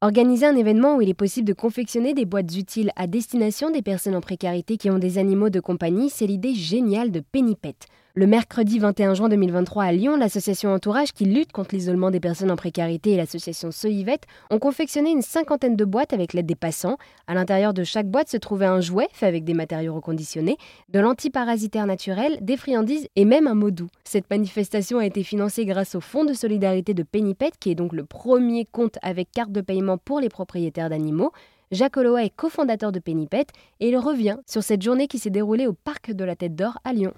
Organiser un événement où il est possible de confectionner des boîtes utiles à destination des personnes en précarité qui ont des animaux de compagnie, c'est l'idée géniale de Pennipet. Le mercredi 21 juin 2023 à Lyon, l'association Entourage qui lutte contre l'isolement des personnes en précarité et l'association Soivet ont confectionné une cinquantaine de boîtes avec l'aide des passants. À l'intérieur de chaque boîte se trouvait un jouet fait avec des matériaux reconditionnés, de l'antiparasitaire naturel, des friandises et même un mot doux. Cette manifestation a été financée grâce au Fonds de solidarité de Pennipet, qui est donc le premier compte avec carte de paiement pour les propriétaires d'animaux. Jacques Oloa est cofondateur de Pennipet et il revient sur cette journée qui s'est déroulée au parc de la Tête d'Or à Lyon.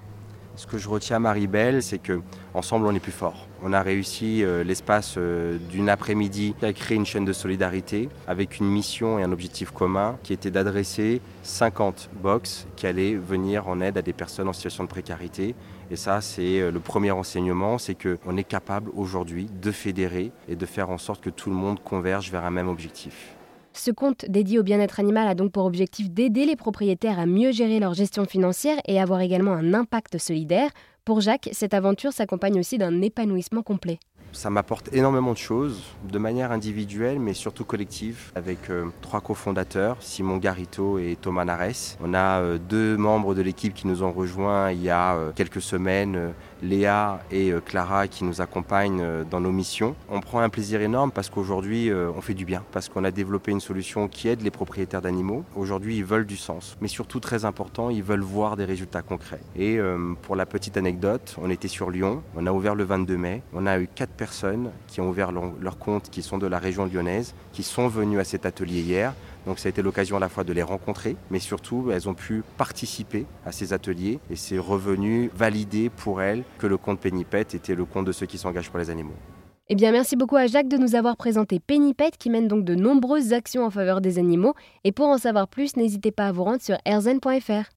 Ce que je retiens, Marie-Belle, c'est que ensemble on est plus fort. On a réussi euh, l'espace euh, d'une après-midi à créer une chaîne de solidarité avec une mission et un objectif commun qui était d'adresser 50 box qui allaient venir en aide à des personnes en situation de précarité. Et ça, c'est euh, le premier enseignement, c'est qu'on est capable aujourd'hui de fédérer et de faire en sorte que tout le monde converge vers un même objectif. Ce compte dédié au bien-être animal a donc pour objectif d'aider les propriétaires à mieux gérer leur gestion financière et avoir également un impact solidaire. Pour Jacques, cette aventure s'accompagne aussi d'un épanouissement complet ça m'apporte énormément de choses, de manière individuelle, mais surtout collective, avec euh, trois cofondateurs, Simon Garito et Thomas Nares. On a euh, deux membres de l'équipe qui nous ont rejoints il y a euh, quelques semaines, Léa et euh, Clara qui nous accompagnent euh, dans nos missions. On prend un plaisir énorme parce qu'aujourd'hui euh, on fait du bien, parce qu'on a développé une solution qui aide les propriétaires d'animaux. Aujourd'hui ils veulent du sens, mais surtout très important, ils veulent voir des résultats concrets. Et pour la petite anecdote, on était sur Lyon, on a ouvert le 22 mai, on a eu quatre personnes qui ont ouvert leur compte, qui sont de la région lyonnaise, qui sont venues à cet atelier hier. Donc ça a été l'occasion à la fois de les rencontrer, mais surtout elles ont pu participer à ces ateliers et c'est revenu valider pour elles que le compte Pennipet était le compte de ceux qui s'engagent pour les animaux. Eh bien, merci beaucoup à Jacques de nous avoir présenté Pennipet qui mène donc de nombreuses actions en faveur des animaux. Et pour en savoir plus, n'hésitez pas à vous rendre sur erzen.fr.